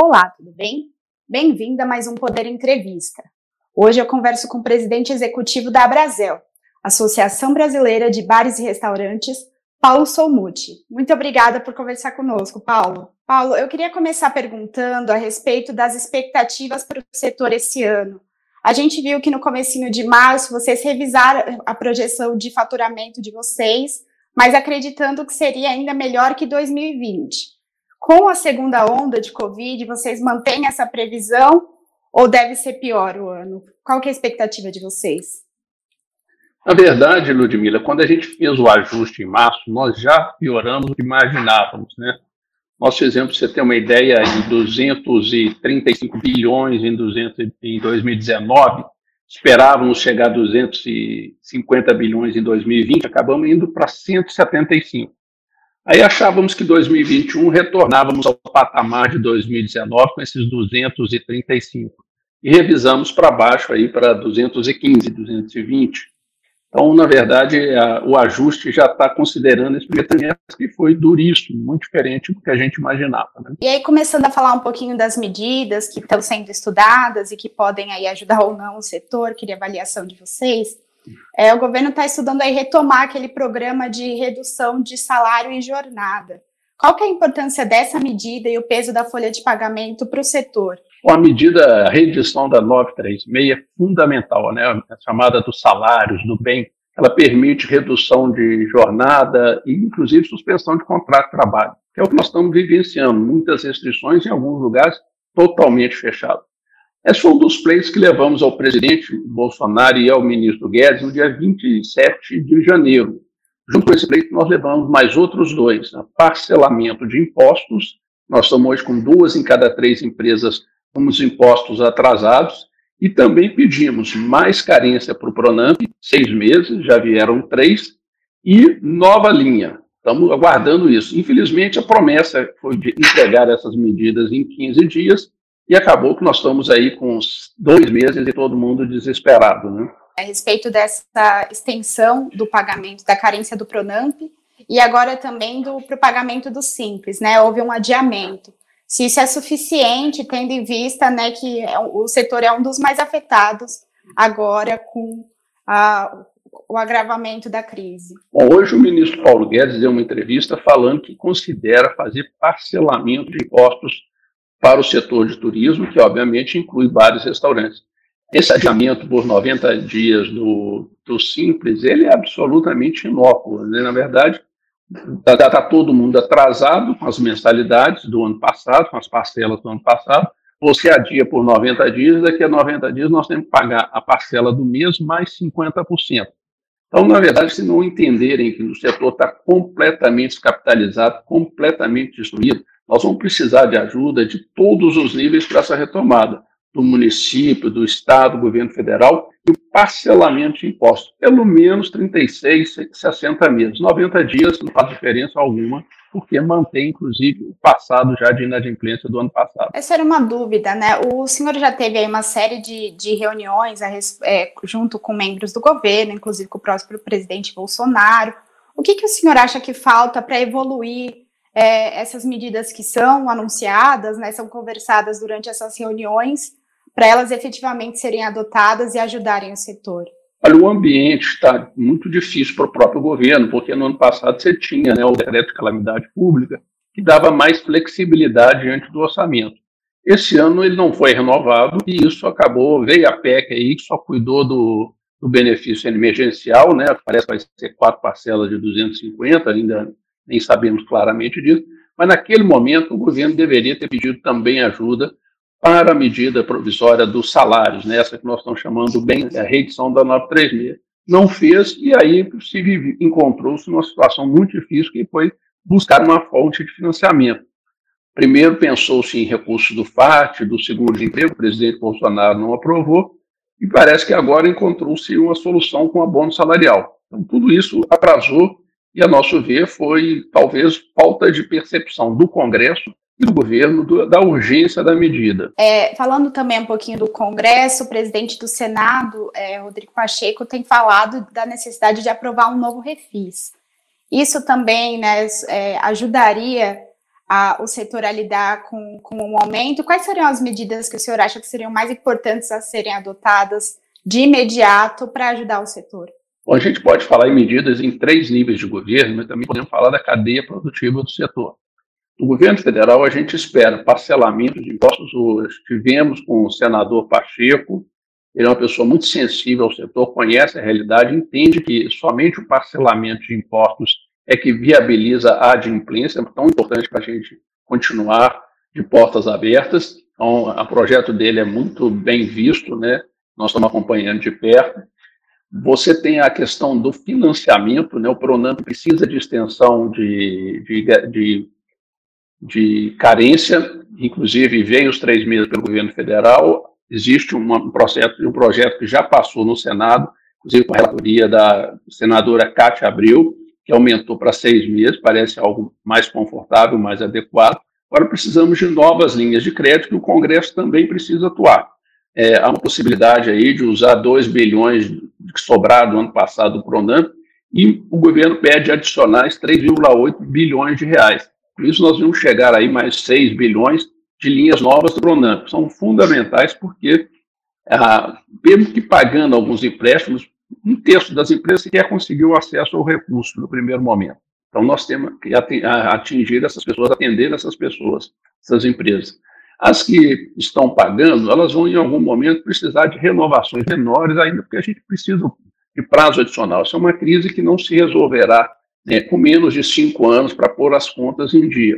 Olá, tudo bem? Bem-vinda a mais um Poder Entrevista. Hoje eu converso com o presidente executivo da Abrazel, Associação Brasileira de Bares e Restaurantes, Paulo Solmuti. Muito obrigada por conversar conosco, Paulo. Paulo, eu queria começar perguntando a respeito das expectativas para o setor esse ano. A gente viu que no comecinho de março vocês revisaram a projeção de faturamento de vocês, mas acreditando que seria ainda melhor que 2020. Com a segunda onda de Covid, vocês mantêm essa previsão ou deve ser pior o ano? Qual é a expectativa de vocês? Na verdade, Ludmila, quando a gente fez o ajuste em março, nós já pioramos o que imaginávamos, né? Nós fizemos, você ter uma ideia, em 235 bilhões em, 200, em 2019, esperávamos chegar a 250 bilhões em 2020, acabamos indo para 175. Aí achávamos que 2021 retornávamos ao patamar de 2019 com esses 235 e revisamos para baixo aí para 215, 220. Então, na verdade, a, o ajuste já está considerando esse primeiro trimestre que foi duríssimo, muito diferente do que a gente imaginava. Né? E aí, começando a falar um pouquinho das medidas que estão sendo estudadas e que podem aí ajudar ou não o setor, queria avaliação de vocês. É, o governo está estudando aí retomar aquele programa de redução de salário e jornada. Qual que é a importância dessa medida e o peso da folha de pagamento para o setor? A medida, a reedição da 936 é fundamental, né? a chamada dos salários, do bem. Ela permite redução de jornada e, inclusive, suspensão de contrato de trabalho, é o que nós estamos vivenciando. Muitas restrições em alguns lugares totalmente fechados. Esse foi um dos pleitos que levamos ao presidente Bolsonaro e ao ministro Guedes no dia 27 de janeiro. Junto com esse pleito, nós levamos mais outros dois: né? parcelamento de impostos. Nós estamos hoje com duas em cada três empresas com os impostos atrasados. E também pedimos mais carência para o Pronamp, seis meses, já vieram três, e nova linha. Estamos aguardando isso. Infelizmente, a promessa foi de entregar essas medidas em 15 dias, e acabou que nós estamos aí com uns dois meses e todo mundo desesperado, né? A respeito dessa extensão do pagamento da carência do Pronamp e agora também do pro pagamento do Simples, né? Houve um adiamento. Se isso é suficiente, tendo em vista, né, que é o setor é um dos mais afetados agora com a, o agravamento da crise. Bom, hoje o ministro Paulo Guedes deu uma entrevista falando que considera fazer parcelamento de impostos para o setor de turismo, que obviamente inclui bares e restaurantes. Esse adiamento por 90 dias do, do Simples, ele é absolutamente inócuo. Né? Na verdade, está tá todo mundo atrasado com as mensalidades do ano passado, com as parcelas do ano passado. Você adia por 90 dias, daqui a 90 dias nós temos que pagar a parcela do mês mais 50%. Então, na verdade, se não entenderem que o setor está completamente descapitalizado, completamente destruído, nós vamos precisar de ajuda de todos os níveis para essa retomada, do município, do estado, do governo federal, e o parcelamento de impostos, pelo menos 36, 60 meses. 90 dias não faz diferença alguma, porque mantém, inclusive, o passado já de inadimplência do ano passado. Essa era uma dúvida, né? O senhor já teve aí uma série de, de reuniões a, é, junto com membros do governo, inclusive com o próprio presidente Bolsonaro. O que, que o senhor acha que falta para evoluir é, essas medidas que são anunciadas, né, são conversadas durante essas reuniões, para elas efetivamente serem adotadas e ajudarem o setor? Olha, o ambiente está muito difícil para o próprio governo, porque no ano passado você tinha né, o decreto de calamidade pública, que dava mais flexibilidade diante do orçamento. Esse ano ele não foi renovado e isso acabou, veio a PEC aí que só cuidou do, do benefício emergencial, né? Parece que vai ser quatro parcelas de 250, ainda nem sabemos claramente disso, mas naquele momento o governo deveria ter pedido também ajuda para a medida provisória dos salários, né, que nós estamos chamando bem a reedição da 936. Não fez e aí se encontrou-se numa situação muito difícil que foi buscar uma fonte de financiamento. Primeiro pensou-se em recursos do FAT, do seguro-desemprego, o presidente Bolsonaro não aprovou, e parece que agora encontrou-se uma solução com abono salarial. Então, tudo isso atrasou e, a nosso ver, foi talvez falta de percepção do Congresso e do governo do, da urgência da medida. É, falando também um pouquinho do Congresso, o presidente do Senado, é, Rodrigo Pacheco, tem falado da necessidade de aprovar um novo refis. Isso também né, é, ajudaria a, o setor a lidar com, com o aumento? Quais seriam as medidas que o senhor acha que seriam mais importantes a serem adotadas de imediato para ajudar o setor? Bom, a gente pode falar em medidas em três níveis de governo, mas também podemos falar da cadeia produtiva do setor. No governo federal, a gente espera parcelamento de impostos hoje. Tivemos com o senador Pacheco, ele é uma pessoa muito sensível ao setor, conhece a realidade, entende que somente o parcelamento de impostos é que viabiliza a adimplência, tão importante para a gente continuar de portas abertas. Então, o projeto dele é muito bem visto, né? Nós estamos acompanhando de perto. Você tem a questão do financiamento, né? O Pronamp precisa de extensão de, de, de, de carência, inclusive veio os três meses pelo governo federal. Existe um processo, um projeto que já passou no Senado, inclusive com a relatoria da senadora Cátia Abril, que aumentou para seis meses, parece algo mais confortável, mais adequado. Agora precisamos de novas linhas de crédito que o Congresso também precisa atuar. É, há uma possibilidade aí de usar 2 bilhões que sobraram do ano passado do Pronamp e o governo pede adicionais 3,8 bilhões de reais. Por isso nós vamos chegar aí mais 6 bilhões de linhas novas do Pronamp. São fundamentais porque, ah, mesmo que pagando alguns empréstimos, um terço das empresas sequer conseguiu acesso ao recurso no primeiro momento. Então, nós temos que atingir essas pessoas, atender essas pessoas, essas empresas. As que estão pagando, elas vão, em algum momento, precisar de renovações menores ainda, porque a gente precisa de prazo adicional. Essa é uma crise que não se resolverá né, com menos de cinco anos para pôr as contas em dia.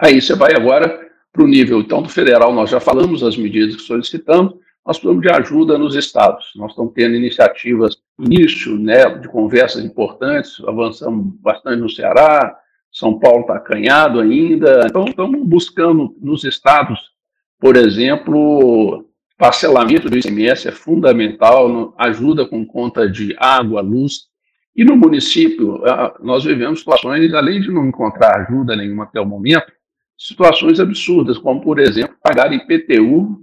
Aí você vai agora para o nível, então, do federal, nós já falamos as medidas que solicitamos, nós precisamos de ajuda nos estados. Nós estamos tendo iniciativas, início né, de conversas importantes, avançamos bastante no Ceará, São Paulo está acanhado ainda. Então, estamos buscando nos estados, por exemplo, parcelamento do ICMS é fundamental, ajuda com conta de água, luz. E no município, nós vivemos situações, além de não encontrar ajuda nenhuma até o momento, situações absurdas, como, por exemplo, pagar IPTU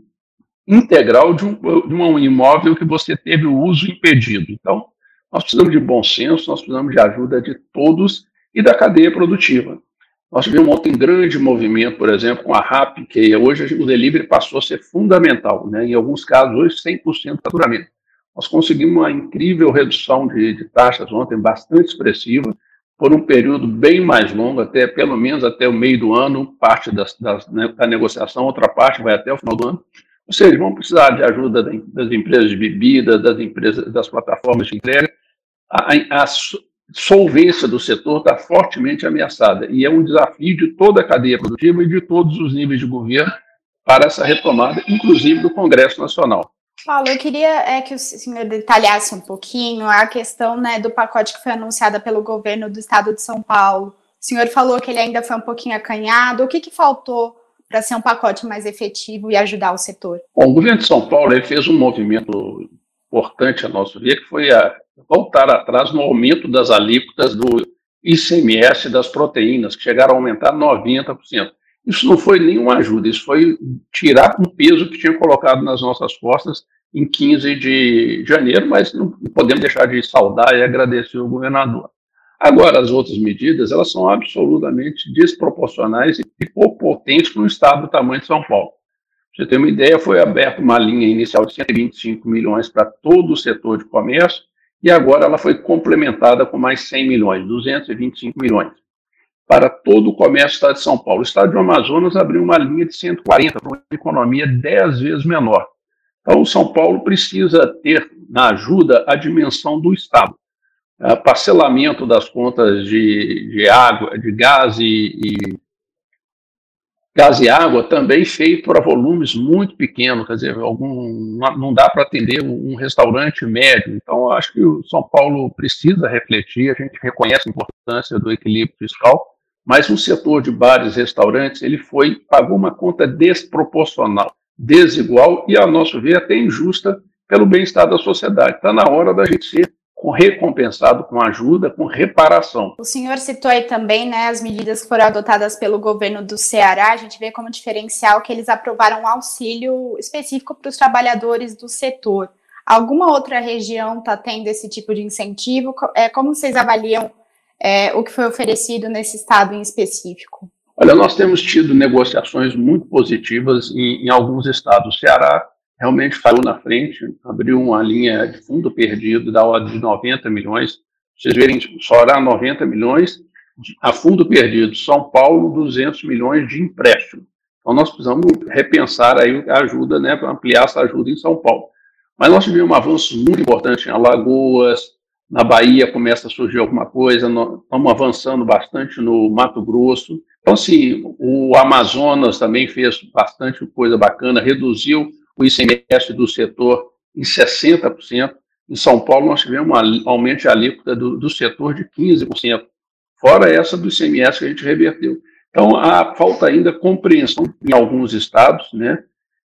integral de um, de um imóvel que você teve o uso impedido. Então, nós precisamos de bom senso, nós precisamos de ajuda de todos e da cadeia produtiva. Nós tivemos ontem um grande movimento, por exemplo, com a RAP, que hoje o delivery passou a ser fundamental, né? em alguns casos, hoje 100% de faturamento. Nós conseguimos uma incrível redução de, de, taxas ontem, bastante expressiva, por um período bem mais longo, até pelo menos até o meio do ano, parte das, das, né, da negociação, outra parte vai até o final do ano. Ou seja, vão precisar de ajuda das empresas de bebida, das empresas, das plataformas de entrega. A, a solvência do setor está fortemente ameaçada e é um desafio de toda a cadeia produtiva e de todos os níveis de governo para essa retomada, inclusive do Congresso Nacional. Paulo, eu queria é, que o senhor detalhasse um pouquinho a questão né, do pacote que foi anunciado pelo governo do estado de São Paulo. O senhor falou que ele ainda foi um pouquinho acanhado. O que, que faltou para ser um pacote mais efetivo e ajudar o setor? Bom, o governo de São Paulo fez um movimento importante a nosso ver, que foi a voltar atrás no aumento das alíquotas do ICMS das proteínas, que chegaram a aumentar 90%. Isso não foi nenhuma ajuda, isso foi tirar um peso que tinha colocado nas nossas costas em 15 de janeiro, mas não podemos deixar de saudar e agradecer o governador. Agora, as outras medidas, elas são absolutamente desproporcionais e pouco potentes para um estado do tamanho de São Paulo. Você ter uma ideia, foi aberta uma linha inicial de 125 milhões para todo o setor de comércio e agora ela foi complementada com mais 100 milhões, 225 milhões, para todo o comércio do estado de São Paulo. O estado do Amazonas abriu uma linha de 140 para uma economia 10 vezes menor. Então, o São Paulo precisa ter na ajuda a dimensão do estado parcelamento das contas de, de água, de gás e, e, gás e água também feito para volumes muito pequenos, quer dizer, algum, não dá para atender um restaurante médio. Então, acho que o São Paulo precisa refletir, a gente reconhece a importância do equilíbrio fiscal, mas o setor de bares e restaurantes, ele foi, pagou uma conta desproporcional, desigual e, a nosso ver, até injusta pelo bem-estar da sociedade. Está na hora da gente ser com recompensado com ajuda, com reparação. O senhor citou aí também né, as medidas que foram adotadas pelo governo do Ceará. A gente vê como diferencial que eles aprovaram um auxílio específico para os trabalhadores do setor. Alguma outra região está tendo esse tipo de incentivo? É, como vocês avaliam é, o que foi oferecido nesse estado em específico? Olha, nós temos tido negociações muito positivas em, em alguns estados. O Ceará realmente falou na frente, abriu uma linha de fundo perdido da ordem de 90 milhões. Vocês verem, só 90 milhões a fundo perdido. São Paulo, 200 milhões de empréstimo. Então, nós precisamos repensar aí a ajuda, né, para ampliar essa ajuda em São Paulo. Mas nós tivemos um avanço muito importante em Alagoas, na Bahia começa a surgir alguma coisa, nós estamos avançando bastante no Mato Grosso. Então, assim, o Amazonas também fez bastante coisa bacana, reduziu o ICMS do setor em 60%. Em São Paulo, nós tivemos um aumento de alíquota do, do setor de 15%, fora essa do ICMS que a gente reverteu. Então, há falta ainda compreensão em alguns estados, né,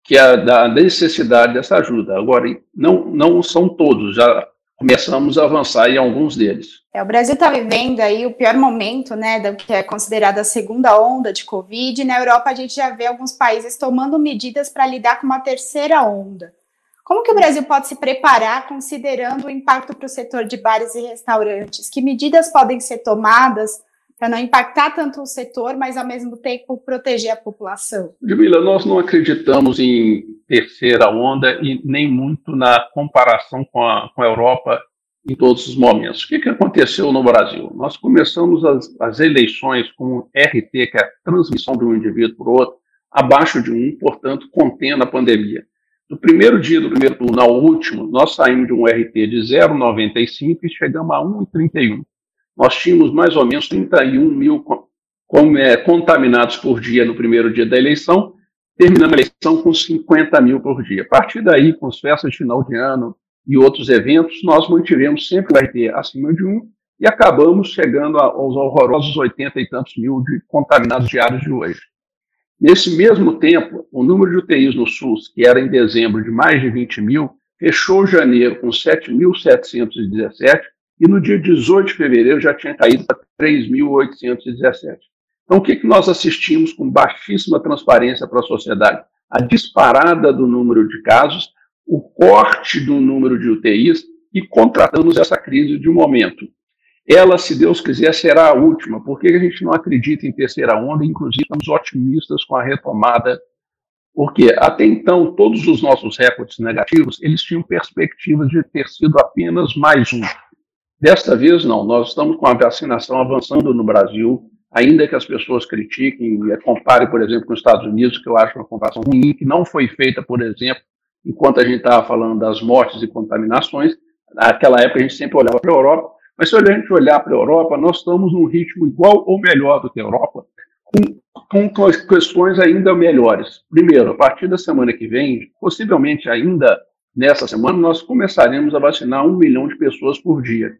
que é da necessidade dessa ajuda. Agora, não, não são todos, já começamos a avançar em alguns deles. É, o Brasil está vivendo aí o pior momento, né, do que é considerada a segunda onda de Covid. Na Europa, a gente já vê alguns países tomando medidas para lidar com uma terceira onda. Como que o Brasil pode se preparar considerando o impacto para o setor de bares e restaurantes? Que medidas podem ser tomadas para não impactar tanto o setor, mas ao mesmo tempo proteger a população? Jamila, nós não acreditamos em terceira onda e nem muito na comparação com a, com a Europa em todos os momentos. O que, que aconteceu no Brasil? Nós começamos as, as eleições com RT, que é a transmissão de um indivíduo para o outro, abaixo de um, portanto, contendo a pandemia. No primeiro dia do primeiro turno ao último, nós saímos de um RT de 0,95 e chegamos a 1,31 nós tínhamos mais ou menos 31 mil é, contaminados por dia no primeiro dia da eleição, terminamos a eleição com 50 mil por dia. A partir daí, com as festas de final de ano e outros eventos, nós mantivemos sempre o RT acima de um e acabamos chegando aos horrorosos 80 e tantos mil de contaminados diários de hoje. Nesse mesmo tempo, o número de UTIs no SUS, que era em dezembro de mais de 20 mil, fechou janeiro com 7.717 e no dia 18 de fevereiro já tinha caído para 3.817. Então, o que, que nós assistimos com baixíssima transparência para a sociedade? A disparada do número de casos, o corte do número de UTIs e contratamos essa crise de um momento. Ela, se Deus quiser, será a última, porque a gente não acredita em terceira onda, inclusive estamos otimistas com a retomada, porque até então todos os nossos recordes negativos, eles tinham perspectivas de ter sido apenas mais um. Desta vez, não. Nós estamos com a vacinação avançando no Brasil, ainda que as pessoas critiquem e comparem, por exemplo, com os Estados Unidos, que eu acho uma comparação ruim, que não foi feita, por exemplo, enquanto a gente estava falando das mortes e contaminações. Naquela época a gente sempre olhava para a Europa, mas se a gente olhar para a Europa, nós estamos num ritmo igual ou melhor do que a Europa, com, com questões ainda melhores. Primeiro, a partir da semana que vem, possivelmente ainda nessa semana, nós começaremos a vacinar um milhão de pessoas por dia.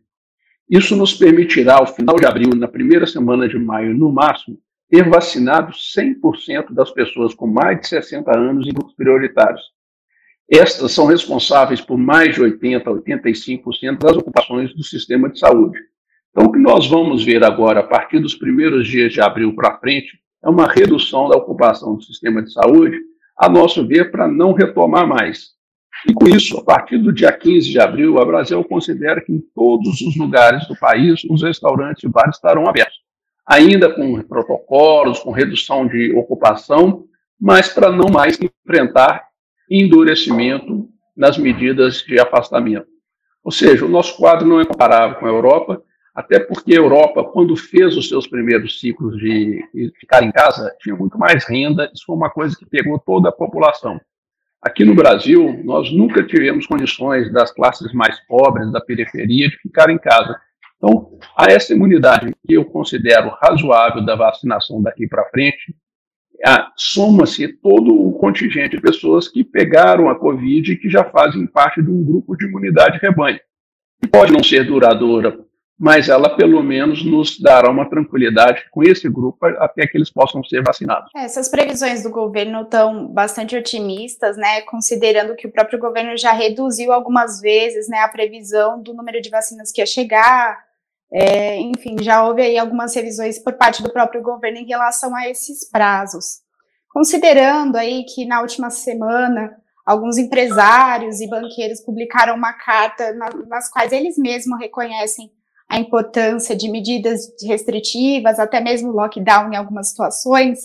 Isso nos permitirá, ao final de abril, na primeira semana de maio, no máximo, ter vacinado 100% das pessoas com mais de 60 anos em grupos prioritários. Estas são responsáveis por mais de 80% a 85% das ocupações do sistema de saúde. Então, o que nós vamos ver agora, a partir dos primeiros dias de abril para frente, é uma redução da ocupação do sistema de saúde, a nosso ver, para não retomar mais. E com isso, a partir do dia 15 de abril, a Brasil considera que em todos os lugares do país os restaurantes e bares estarão abertos, ainda com protocolos, com redução de ocupação, mas para não mais enfrentar endurecimento nas medidas de afastamento. Ou seja, o nosso quadro não é comparável com a Europa, até porque a Europa, quando fez os seus primeiros ciclos de ficar em casa, tinha muito mais renda, isso foi uma coisa que pegou toda a população. Aqui no Brasil, nós nunca tivemos condições das classes mais pobres, da periferia, de ficar em casa. Então, a essa imunidade que eu considero razoável da vacinação daqui para frente, soma-se todo o contingente de pessoas que pegaram a Covid e que já fazem parte de um grupo de imunidade rebanho. Pode não ser duradoura mas ela pelo menos nos dará uma tranquilidade com esse grupo até que eles possam ser vacinados. É, essas previsões do governo estão bastante otimistas, né? Considerando que o próprio governo já reduziu algumas vezes, né, a previsão do número de vacinas que ia chegar. É, enfim, já houve aí algumas revisões por parte do próprio governo em relação a esses prazos. Considerando aí que na última semana alguns empresários e banqueiros publicaram uma carta nas quais eles mesmos reconhecem a importância de medidas restritivas, até mesmo lockdown em algumas situações.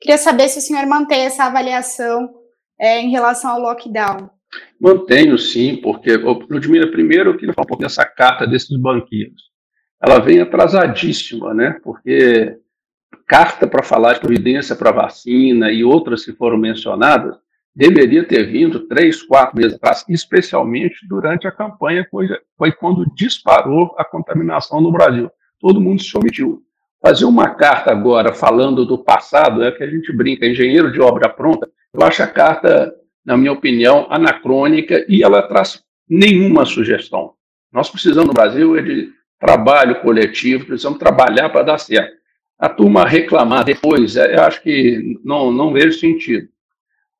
Queria saber se o senhor mantém essa avaliação é, em relação ao lockdown. Mantenho, sim, porque, Ludmila, primeiro eu queria falar um pouco dessa carta desses banqueiros. Ela vem atrasadíssima, né? Porque carta para falar de providência para vacina e outras que foram mencionadas, deveria ter vindo três, quatro meses atrás, especialmente durante a campanha, foi, quando disparou a contaminação no Brasil. Todo mundo se omitiu. Fazer uma carta agora falando do passado é que a gente brinca, engenheiro de obra pronta, eu acho a carta, na minha opinião, anacrônica e ela traz nenhuma sugestão. Nós precisamos no Brasil é de trabalho coletivo, precisamos trabalhar para dar certo. A turma reclamar depois, é, eu acho que não, não vejo sentido.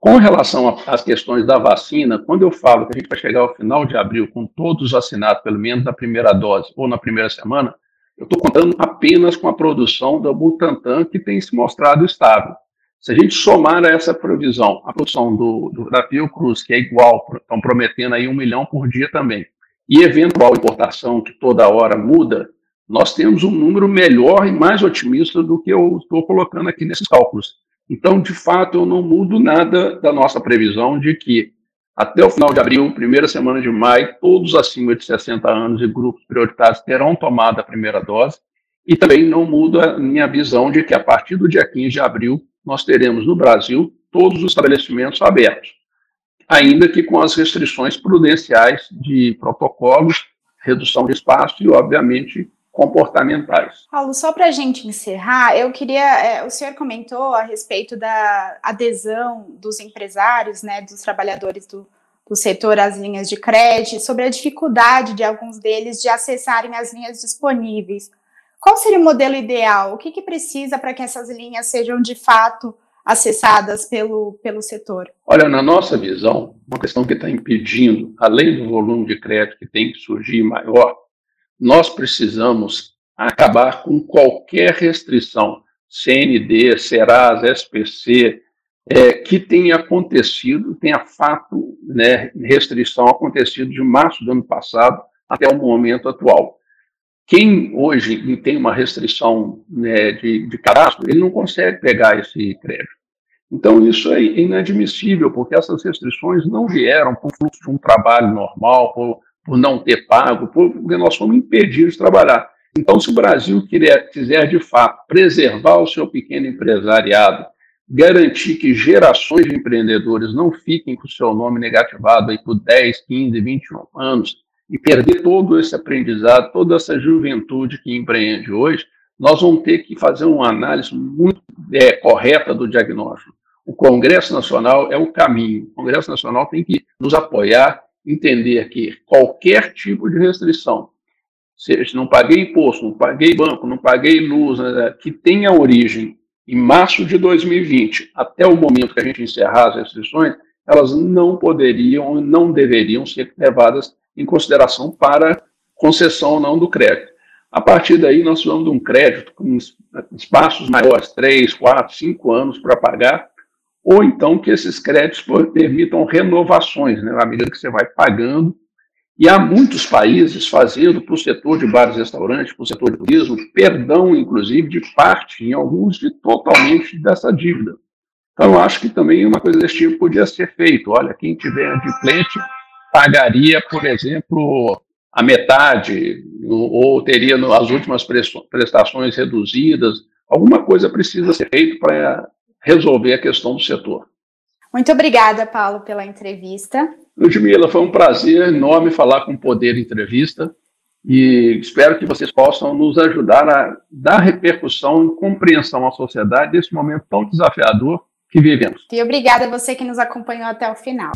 Com relação às questões da vacina, quando eu falo que a gente vai chegar ao final de abril com todos vacinados, pelo menos na primeira dose ou na primeira semana, eu estou contando apenas com a produção da Butantan, que tem se mostrado estável. Se a gente somar essa previsão a produção do, do, da Fiocruz, que é igual, estão prometendo aí um milhão por dia também, e eventual importação, que toda hora muda, nós temos um número melhor e mais otimista do que eu estou colocando aqui nesses cálculos. Então, de fato, eu não mudo nada da nossa previsão de que até o final de abril, primeira semana de maio, todos acima de 60 anos e grupos prioritários terão tomado a primeira dose. E também não muda a minha visão de que a partir do dia 15 de abril nós teremos no Brasil todos os estabelecimentos abertos, ainda que com as restrições prudenciais de protocolos, redução de espaço e, obviamente, comportamentais. Paulo, só para a gente encerrar, eu queria. É, o senhor comentou a respeito da adesão dos empresários, né, dos trabalhadores do, do setor às linhas de crédito, sobre a dificuldade de alguns deles de acessarem as linhas disponíveis. Qual seria o modelo ideal? O que, que precisa para que essas linhas sejam de fato acessadas pelo, pelo setor? Olha, na nossa visão, uma questão que está impedindo, além do volume de crédito que tem que surgir maior, nós precisamos acabar com qualquer restrição, CND, Serasa, SPC, é, que tenha acontecido, tenha fato, né, restrição acontecido de março do ano passado até o momento atual. Quem hoje tem uma restrição né, de, de cadastro, ele não consegue pegar esse crédito. Então, isso é inadmissível, porque essas restrições não vieram por fluxo de um trabalho normal, por por não ter pago, porque nós fomos impedidos de trabalhar. Então, se o Brasil quiser, quiser de fato preservar o seu pequeno empresariado, garantir que gerações de empreendedores não fiquem com o seu nome negativado aí por 10, 15, 21 anos e perder todo esse aprendizado, toda essa juventude que empreende hoje, nós vamos ter que fazer uma análise muito é, correta do diagnóstico. O Congresso Nacional é o caminho. O Congresso Nacional tem que nos apoiar entender que qualquer tipo de restrição, se não paguei imposto, não paguei banco, não paguei luz, né, que tenha origem em março de 2020 até o momento que a gente encerrar as restrições, elas não poderiam, não deveriam ser levadas em consideração para concessão ou não do crédito. A partir daí, nós vamos de um crédito com espaços maiores, 3, 4, 5 anos para pagar, ou então que esses créditos permitam renovações, né, à medida que você vai pagando. E há muitos países fazendo para o setor de bares e restaurantes, para o setor de turismo, perdão, inclusive, de parte, em alguns, de totalmente dessa dívida. Então, acho que também uma coisa desse tipo podia ser feito. Olha, quem tiver adimplente pagaria, por exemplo, a metade, ou teria as últimas prestações reduzidas. Alguma coisa precisa ser feita para resolver a questão do setor. Muito obrigada, Paulo, pela entrevista. Ludmila, foi um prazer enorme falar com o Poder Entrevista e espero que vocês possam nos ajudar a dar repercussão e compreensão à sociedade desse momento tão desafiador que vivemos. E obrigada a você que nos acompanhou até o final.